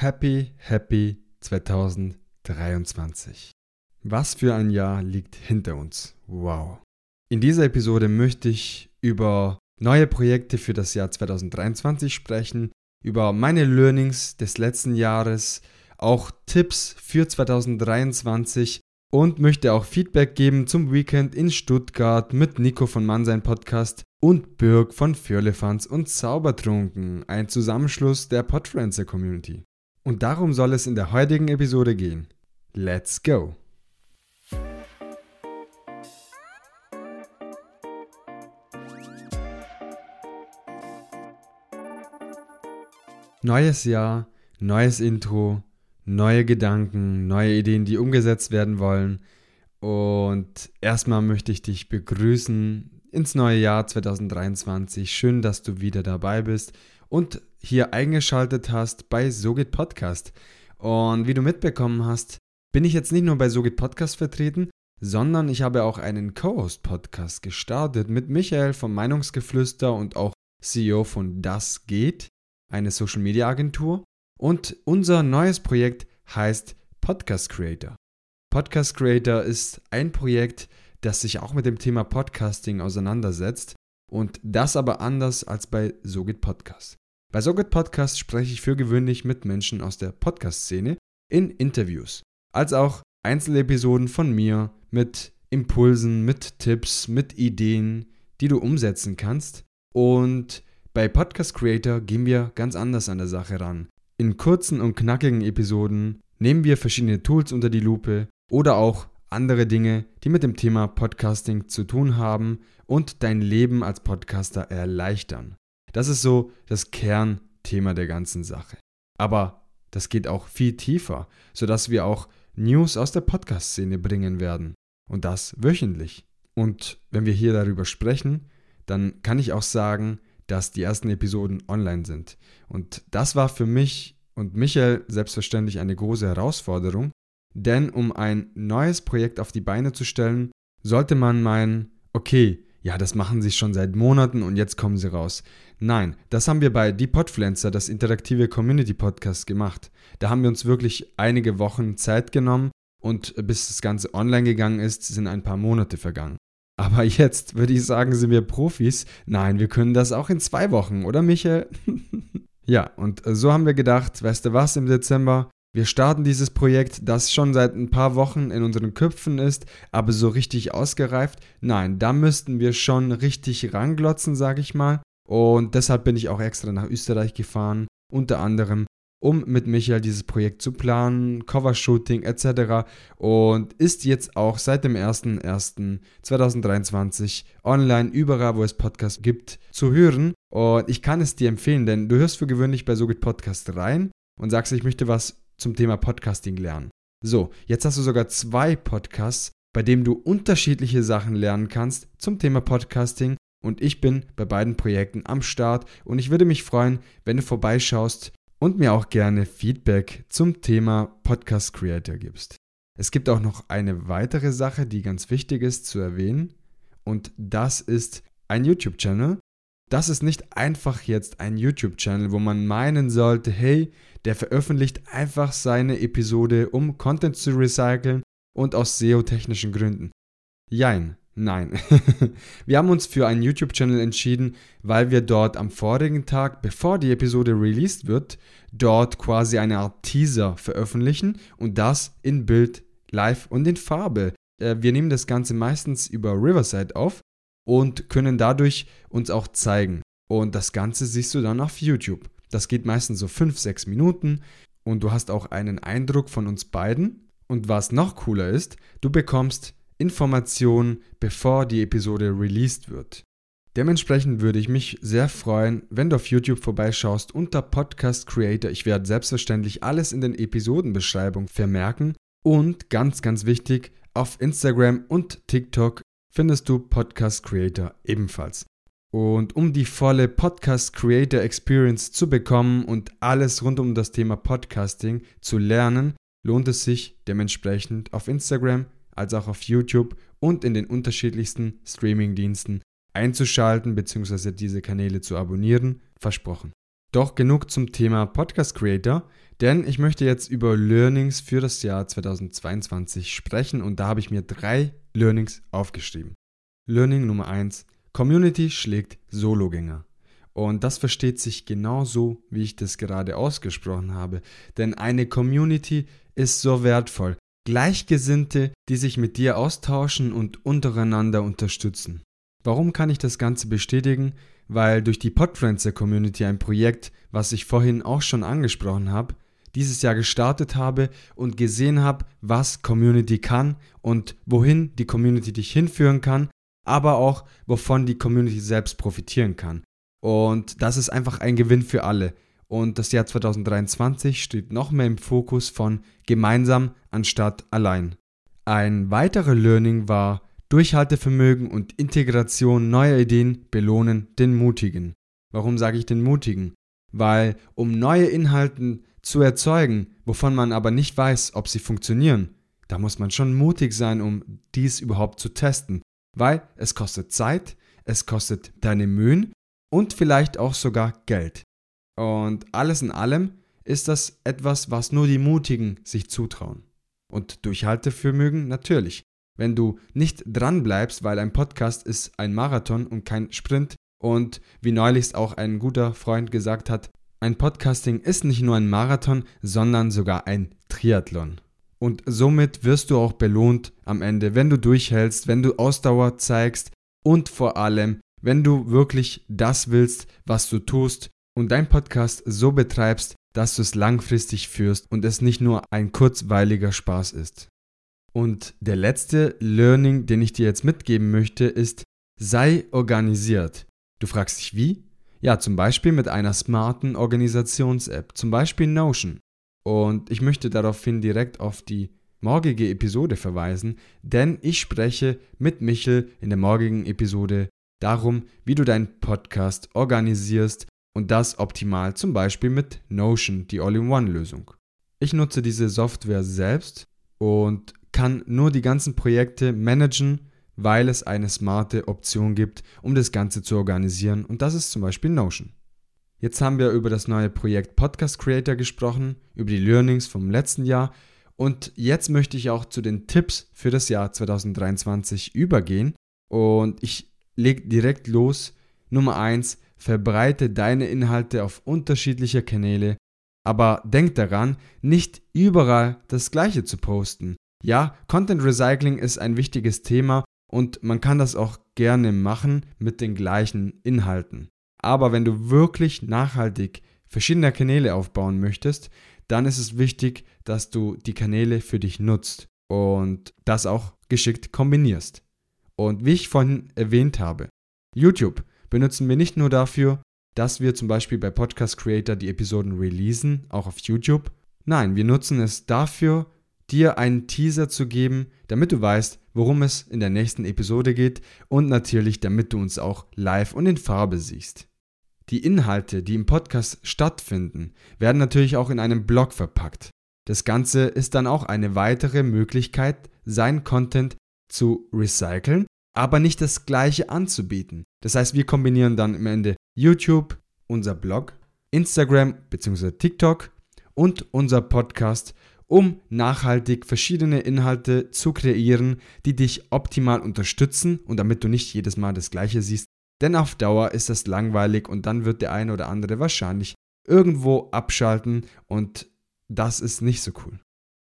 Happy, happy 2023. Was für ein Jahr liegt hinter uns. Wow. In dieser Episode möchte ich über neue Projekte für das Jahr 2023 sprechen, über meine Learnings des letzten Jahres, auch Tipps für 2023 und möchte auch Feedback geben zum Weekend in Stuttgart mit Nico von Mannsein Podcast und Birg von Firlefanz und Zaubertrunken, ein Zusammenschluss der Podfluencer Community. Und darum soll es in der heutigen Episode gehen. Let's go! Neues Jahr, neues Intro, neue Gedanken, neue Ideen, die umgesetzt werden wollen. Und erstmal möchte ich dich begrüßen ins neue Jahr 2023. Schön, dass du wieder dabei bist und hier eingeschaltet hast bei Sogit Podcast. Und wie du mitbekommen hast, bin ich jetzt nicht nur bei Sogit Podcast vertreten, sondern ich habe auch einen Co-Host-Podcast gestartet mit Michael vom Meinungsgeflüster und auch CEO von Das Geht, eine Social-Media-Agentur. Und unser neues Projekt heißt Podcast Creator. Podcast Creator ist ein Projekt, das sich auch mit dem Thema Podcasting auseinandersetzt und das aber anders als bei Sogit Podcast. Bei Sogit Podcast spreche ich für gewöhnlich mit Menschen aus der Podcast-Szene in Interviews, als auch Einzelepisoden von mir mit Impulsen, mit Tipps, mit Ideen, die du umsetzen kannst. Und bei Podcast Creator gehen wir ganz anders an der Sache ran. In kurzen und knackigen Episoden nehmen wir verschiedene Tools unter die Lupe oder auch andere Dinge, die mit dem Thema Podcasting zu tun haben und dein Leben als Podcaster erleichtern. Das ist so das Kernthema der ganzen Sache. Aber das geht auch viel tiefer, sodass wir auch News aus der Podcast-Szene bringen werden. Und das wöchentlich. Und wenn wir hier darüber sprechen, dann kann ich auch sagen, dass die ersten Episoden online sind. Und das war für mich und Michael selbstverständlich eine große Herausforderung, denn um ein neues Projekt auf die Beine zu stellen, sollte man meinen, okay, ja, das machen sie schon seit Monaten und jetzt kommen sie raus. Nein, das haben wir bei Die Podfluencer, das interaktive Community Podcast, gemacht. Da haben wir uns wirklich einige Wochen Zeit genommen und bis das Ganze online gegangen ist, sind ein paar Monate vergangen. Aber jetzt würde ich sagen, sind wir Profis. Nein, wir können das auch in zwei Wochen, oder Michael? ja, und so haben wir gedacht, weißt du was, im Dezember, wir starten dieses Projekt, das schon seit ein paar Wochen in unseren Köpfen ist, aber so richtig ausgereift. Nein, da müssten wir schon richtig ranglotzen, sage ich mal. Und deshalb bin ich auch extra nach Österreich gefahren, unter anderem, um mit Michael dieses Projekt zu planen, Covershooting etc. Und ist jetzt auch seit dem 01.01.2023 online überall, wo es Podcasts gibt, zu hören. Und ich kann es dir empfehlen, denn du hörst für gewöhnlich bei Sogit Podcast rein und sagst, ich möchte was zum Thema Podcasting lernen. So, jetzt hast du sogar zwei Podcasts, bei denen du unterschiedliche Sachen lernen kannst zum Thema Podcasting und ich bin bei beiden Projekten am Start und ich würde mich freuen, wenn du vorbeischaust und mir auch gerne Feedback zum Thema Podcast Creator gibst. Es gibt auch noch eine weitere Sache, die ganz wichtig ist zu erwähnen und das ist ein YouTube-Channel. Das ist nicht einfach jetzt ein YouTube-Channel, wo man meinen sollte, hey, der veröffentlicht einfach seine Episode, um Content zu recyceln und aus SEO-technischen Gründen. Jein, nein. wir haben uns für einen YouTube-Channel entschieden, weil wir dort am vorigen Tag, bevor die Episode released wird, dort quasi eine Art Teaser veröffentlichen und das in Bild, live und in Farbe. Äh, wir nehmen das Ganze meistens über Riverside auf und können dadurch uns auch zeigen. Und das Ganze siehst du dann auf YouTube. Das geht meistens so 5, 6 Minuten und du hast auch einen Eindruck von uns beiden. Und was noch cooler ist, du bekommst Informationen, bevor die Episode released wird. Dementsprechend würde ich mich sehr freuen, wenn du auf YouTube vorbeischaust unter Podcast Creator. Ich werde selbstverständlich alles in den Episodenbeschreibungen vermerken. Und ganz, ganz wichtig, auf Instagram und TikTok findest du Podcast Creator ebenfalls. Und um die volle Podcast Creator Experience zu bekommen und alles rund um das Thema Podcasting zu lernen, lohnt es sich dementsprechend auf Instagram als auch auf YouTube und in den unterschiedlichsten Streaming-Diensten einzuschalten bzw. diese Kanäle zu abonnieren. Versprochen. Doch genug zum Thema Podcast Creator, denn ich möchte jetzt über Learnings für das Jahr 2022 sprechen und da habe ich mir drei Learnings aufgeschrieben. Learning Nummer 1. Community schlägt Sologänger. Und das versteht sich genauso, wie ich das gerade ausgesprochen habe. Denn eine Community ist so wertvoll. Gleichgesinnte, die sich mit dir austauschen und untereinander unterstützen. Warum kann ich das Ganze bestätigen? Weil durch die Podfriendster Community ein Projekt, was ich vorhin auch schon angesprochen habe, dieses Jahr gestartet habe und gesehen habe, was Community kann und wohin die Community dich hinführen kann, aber auch wovon die Community selbst profitieren kann. Und das ist einfach ein Gewinn für alle. Und das Jahr 2023 steht noch mehr im Fokus von gemeinsam anstatt allein. Ein weiterer Learning war, Durchhaltevermögen und Integration neuer Ideen belohnen den Mutigen. Warum sage ich den Mutigen? Weil um neue Inhalte zu erzeugen, wovon man aber nicht weiß, ob sie funktionieren, da muss man schon mutig sein, um dies überhaupt zu testen. Weil es kostet Zeit, es kostet deine Mühen und vielleicht auch sogar Geld. Und alles in allem ist das etwas, was nur die Mutigen sich zutrauen. Und Durchhaltevermögen natürlich. Wenn du nicht dran bleibst, weil ein Podcast ist ein Marathon und kein Sprint und wie neulich auch ein guter Freund gesagt hat, ein Podcasting ist nicht nur ein Marathon, sondern sogar ein Triathlon. Und somit wirst du auch belohnt am Ende, wenn du durchhältst, wenn du Ausdauer zeigst und vor allem, wenn du wirklich das willst, was du tust und dein Podcast so betreibst, dass du es langfristig führst und es nicht nur ein kurzweiliger Spaß ist. Und der letzte Learning, den ich dir jetzt mitgeben möchte, ist, sei organisiert. Du fragst dich wie? Ja, zum Beispiel mit einer smarten Organisations-App, zum Beispiel Notion. Und ich möchte daraufhin direkt auf die morgige Episode verweisen, denn ich spreche mit Michel in der morgigen Episode darum, wie du deinen Podcast organisierst und das optimal zum Beispiel mit Notion, die All-in-One-Lösung. Ich nutze diese Software selbst und kann nur die ganzen Projekte managen, weil es eine smarte Option gibt, um das Ganze zu organisieren und das ist zum Beispiel Notion. Jetzt haben wir über das neue Projekt Podcast Creator gesprochen, über die Learnings vom letzten Jahr und jetzt möchte ich auch zu den Tipps für das Jahr 2023 übergehen und ich lege direkt los. Nummer 1, verbreite deine Inhalte auf unterschiedliche Kanäle, aber denk daran, nicht überall das gleiche zu posten. Ja, Content Recycling ist ein wichtiges Thema und man kann das auch gerne machen mit den gleichen Inhalten. Aber wenn du wirklich nachhaltig verschiedene Kanäle aufbauen möchtest, dann ist es wichtig, dass du die Kanäle für dich nutzt und das auch geschickt kombinierst. Und wie ich vorhin erwähnt habe, YouTube benutzen wir nicht nur dafür, dass wir zum Beispiel bei Podcast Creator die Episoden releasen, auch auf YouTube. Nein, wir nutzen es dafür, dir einen Teaser zu geben, damit du weißt, worum es in der nächsten Episode geht und natürlich, damit du uns auch live und in Farbe siehst. Die Inhalte, die im Podcast stattfinden, werden natürlich auch in einem Blog verpackt. Das Ganze ist dann auch eine weitere Möglichkeit, sein Content zu recyceln aber nicht das gleiche anzubieten. Das heißt, wir kombinieren dann am Ende YouTube, unser Blog, Instagram bzw. TikTok und unser Podcast, um nachhaltig verschiedene Inhalte zu kreieren, die dich optimal unterstützen und damit du nicht jedes Mal das gleiche siehst. Denn auf Dauer ist das langweilig und dann wird der eine oder andere wahrscheinlich irgendwo abschalten und das ist nicht so cool.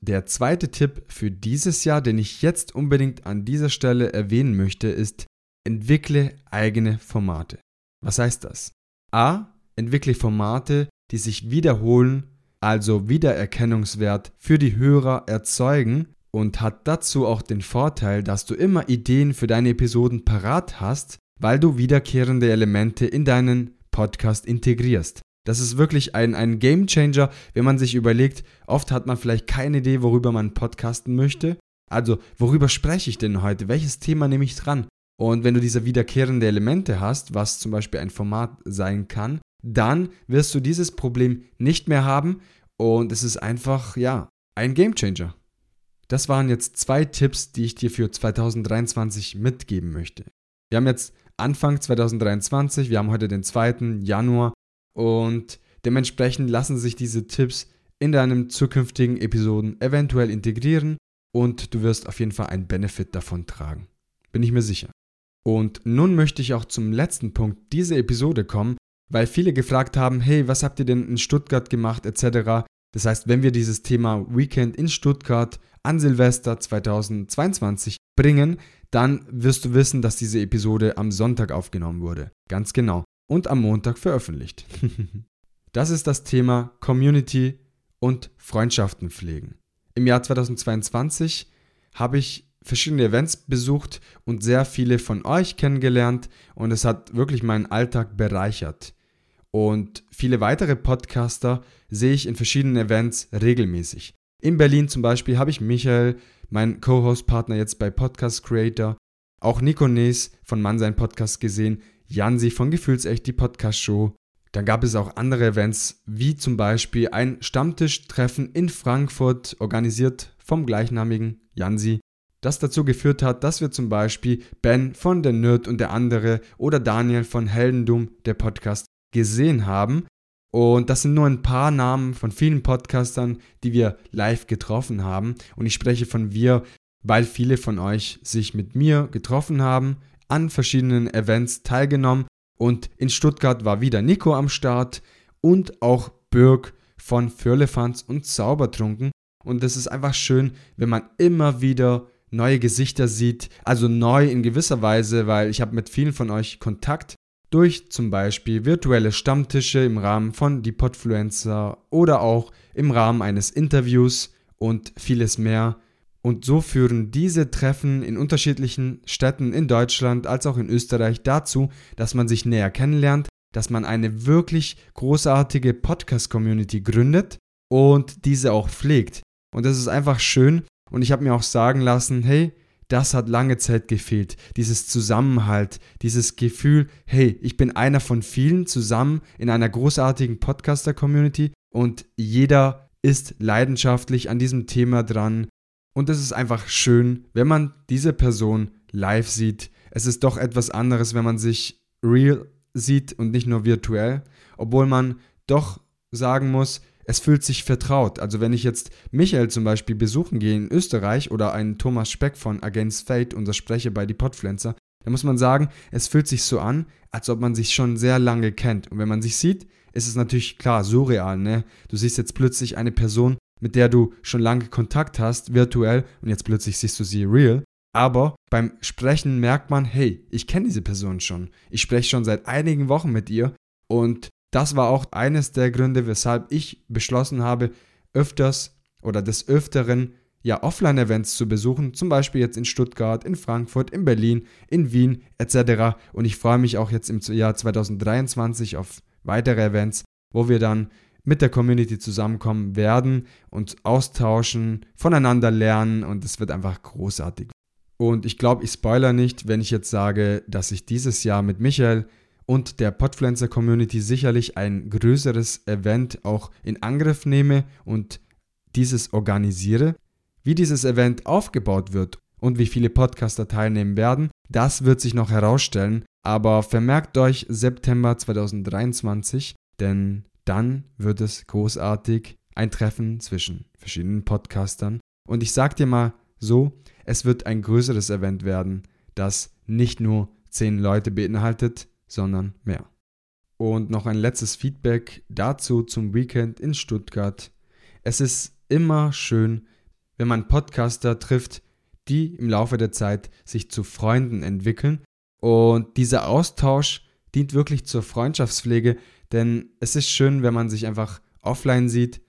Der zweite Tipp für dieses Jahr, den ich jetzt unbedingt an dieser Stelle erwähnen möchte, ist, entwickle eigene Formate. Was heißt das? A. Entwickle Formate, die sich wiederholen, also Wiedererkennungswert für die Hörer erzeugen und hat dazu auch den Vorteil, dass du immer Ideen für deine Episoden parat hast, weil du wiederkehrende Elemente in deinen Podcast integrierst. Das ist wirklich ein, ein Game Changer, wenn man sich überlegt, oft hat man vielleicht keine Idee, worüber man podcasten möchte. Also, worüber spreche ich denn heute? Welches Thema nehme ich dran? Und wenn du diese wiederkehrende Elemente hast, was zum Beispiel ein Format sein kann, dann wirst du dieses Problem nicht mehr haben und es ist einfach, ja, ein Game Changer. Das waren jetzt zwei Tipps, die ich dir für 2023 mitgeben möchte. Wir haben jetzt Anfang 2023, wir haben heute den 2. Januar und dementsprechend lassen sich diese Tipps in deinen zukünftigen Episoden eventuell integrieren und du wirst auf jeden Fall einen Benefit davon tragen. Bin ich mir sicher. Und nun möchte ich auch zum letzten Punkt dieser Episode kommen, weil viele gefragt haben, hey, was habt ihr denn in Stuttgart gemacht etc. Das heißt, wenn wir dieses Thema Weekend in Stuttgart an Silvester 2022 bringen, dann wirst du wissen, dass diese Episode am Sonntag aufgenommen wurde. Ganz genau. Und am Montag veröffentlicht. das ist das Thema Community und Freundschaften pflegen. Im Jahr 2022 habe ich verschiedene Events besucht und sehr viele von euch kennengelernt und es hat wirklich meinen Alltag bereichert. Und viele weitere Podcaster sehe ich in verschiedenen Events regelmäßig. In Berlin zum Beispiel habe ich Michael, mein Co-Host-Partner jetzt bei Podcast Creator, auch Nico Nees von Mann sein Podcast gesehen, Jansi von Gefühlsecht die Podcast Show. Dann gab es auch andere Events, wie zum Beispiel ein Stammtischtreffen in Frankfurt, organisiert vom gleichnamigen Jansi, das dazu geführt hat, dass wir zum Beispiel Ben von der Nerd und der andere oder Daniel von Heldendum, der Podcast, gesehen haben. Und das sind nur ein paar Namen von vielen Podcastern, die wir live getroffen haben. Und ich spreche von wir, weil viele von euch sich mit mir getroffen haben, an verschiedenen Events teilgenommen. Und in Stuttgart war wieder Nico am Start und auch Birk von Firlefanz und Zaubertrunken. Und es ist einfach schön, wenn man immer wieder neue Gesichter sieht. Also neu in gewisser Weise, weil ich habe mit vielen von euch Kontakt durch zum Beispiel virtuelle Stammtische im Rahmen von Die Podfluencer oder auch im Rahmen eines Interviews und vieles mehr. Und so führen diese Treffen in unterschiedlichen Städten in Deutschland als auch in Österreich dazu, dass man sich näher kennenlernt, dass man eine wirklich großartige Podcast-Community gründet und diese auch pflegt. Und das ist einfach schön. Und ich habe mir auch sagen lassen, hey, das hat lange Zeit gefehlt. Dieses Zusammenhalt, dieses Gefühl, hey, ich bin einer von vielen zusammen in einer großartigen Podcaster-Community und jeder ist leidenschaftlich an diesem Thema dran. Und es ist einfach schön, wenn man diese Person live sieht. Es ist doch etwas anderes, wenn man sich real sieht und nicht nur virtuell, obwohl man doch sagen muss, es fühlt sich vertraut. Also wenn ich jetzt Michael zum Beispiel besuchen gehe in Österreich oder einen Thomas Speck von Against Fate, unser Sprecher bei Die Podpflanzer, dann muss man sagen, es fühlt sich so an, als ob man sich schon sehr lange kennt. Und wenn man sich sieht, ist es natürlich klar, surreal, ne? Du siehst jetzt plötzlich eine Person, mit der du schon lange Kontakt hast, virtuell, und jetzt plötzlich siehst du sie real. Aber beim Sprechen merkt man, hey, ich kenne diese Person schon. Ich spreche schon seit einigen Wochen mit ihr und das war auch eines der Gründe, weshalb ich beschlossen habe, öfters oder des Öfteren ja Offline-Events zu besuchen, zum Beispiel jetzt in Stuttgart, in Frankfurt, in Berlin, in Wien etc. Und ich freue mich auch jetzt im Jahr 2023 auf weitere Events, wo wir dann mit der Community zusammenkommen werden und austauschen, voneinander lernen und es wird einfach großartig. Und ich glaube, ich spoiler nicht, wenn ich jetzt sage, dass ich dieses Jahr mit Michael und der Podpflanzer Community sicherlich ein größeres Event auch in Angriff nehme und dieses organisiere. Wie dieses Event aufgebaut wird und wie viele Podcaster teilnehmen werden, das wird sich noch herausstellen, aber vermerkt euch September 2023, denn dann wird es großartig ein Treffen zwischen verschiedenen Podcastern und ich sag dir mal so, es wird ein größeres Event werden, das nicht nur zehn Leute beinhaltet, sondern mehr. Und noch ein letztes Feedback dazu zum Weekend in Stuttgart. Es ist immer schön, wenn man Podcaster trifft, die im Laufe der Zeit sich zu Freunden entwickeln. Und dieser Austausch dient wirklich zur Freundschaftspflege, denn es ist schön, wenn man sich einfach offline sieht,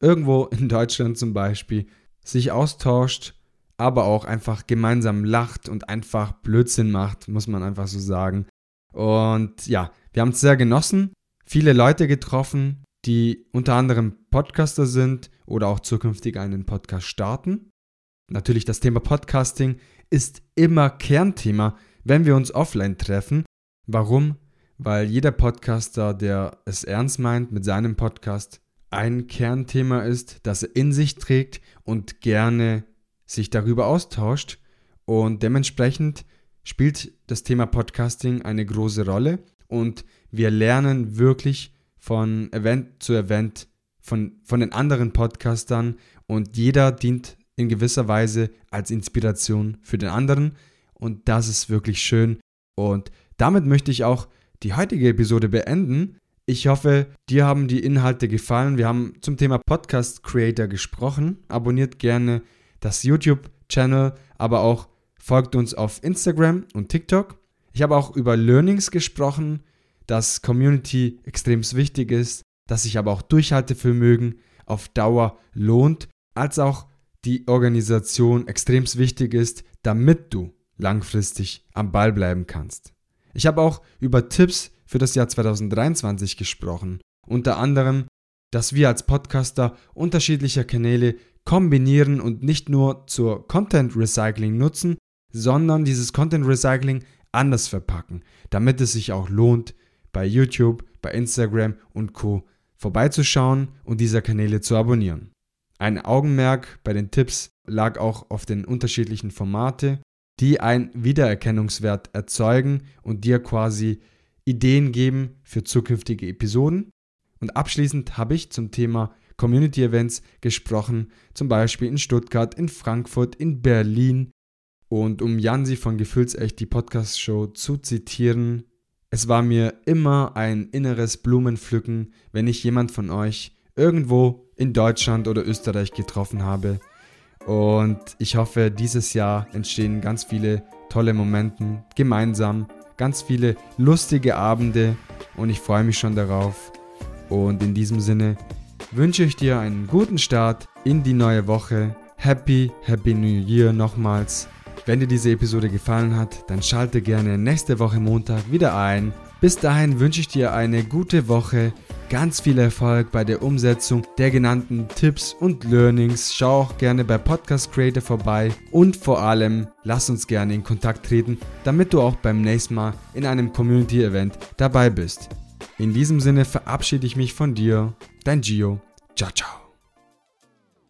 irgendwo in Deutschland zum Beispiel, sich austauscht, aber auch einfach gemeinsam lacht und einfach Blödsinn macht, muss man einfach so sagen. Und ja, wir haben es sehr genossen, viele Leute getroffen, die unter anderem Podcaster sind oder auch zukünftig einen Podcast starten. Natürlich das Thema Podcasting ist immer Kernthema, wenn wir uns offline treffen. Warum? Weil jeder Podcaster, der es ernst meint mit seinem Podcast, ein Kernthema ist, das er in sich trägt und gerne sich darüber austauscht. Und dementsprechend spielt das Thema Podcasting eine große Rolle und wir lernen wirklich von Event zu Event von, von den anderen Podcastern und jeder dient in gewisser Weise als Inspiration für den anderen und das ist wirklich schön und damit möchte ich auch die heutige Episode beenden. Ich hoffe, dir haben die Inhalte gefallen. Wir haben zum Thema Podcast Creator gesprochen. Abonniert gerne das YouTube-Channel, aber auch folgt uns auf Instagram und TikTok. Ich habe auch über Learnings gesprochen, dass Community extrem wichtig ist, dass sich aber auch Durchhaltevermögen auf Dauer lohnt, als auch die Organisation extrem wichtig ist, damit du langfristig am Ball bleiben kannst. Ich habe auch über Tipps für das Jahr 2023 gesprochen, unter anderem, dass wir als Podcaster unterschiedliche Kanäle kombinieren und nicht nur zur Content Recycling nutzen, sondern dieses Content Recycling anders verpacken, damit es sich auch lohnt, bei YouTube, bei Instagram und Co vorbeizuschauen und dieser Kanäle zu abonnieren. Ein Augenmerk bei den Tipps lag auch auf den unterschiedlichen Formate, die einen Wiedererkennungswert erzeugen und dir quasi Ideen geben für zukünftige Episoden. Und abschließend habe ich zum Thema Community Events gesprochen, zum Beispiel in Stuttgart, in Frankfurt, in Berlin. Und um Jansi von Gefühlsecht die Podcast-Show zu zitieren, es war mir immer ein inneres Blumenpflücken, wenn ich jemand von euch irgendwo in Deutschland oder Österreich getroffen habe. Und ich hoffe, dieses Jahr entstehen ganz viele tolle Momente gemeinsam, ganz viele lustige Abende und ich freue mich schon darauf. Und in diesem Sinne wünsche ich dir einen guten Start in die neue Woche. Happy, Happy New Year nochmals. Wenn dir diese Episode gefallen hat, dann schalte gerne nächste Woche Montag wieder ein. Bis dahin wünsche ich dir eine gute Woche, ganz viel Erfolg bei der Umsetzung der genannten Tipps und Learnings. Schau auch gerne bei Podcast Creator vorbei und vor allem lass uns gerne in Kontakt treten, damit du auch beim nächsten Mal in einem Community Event dabei bist. In diesem Sinne verabschiede ich mich von dir, dein Gio. Ciao, ciao.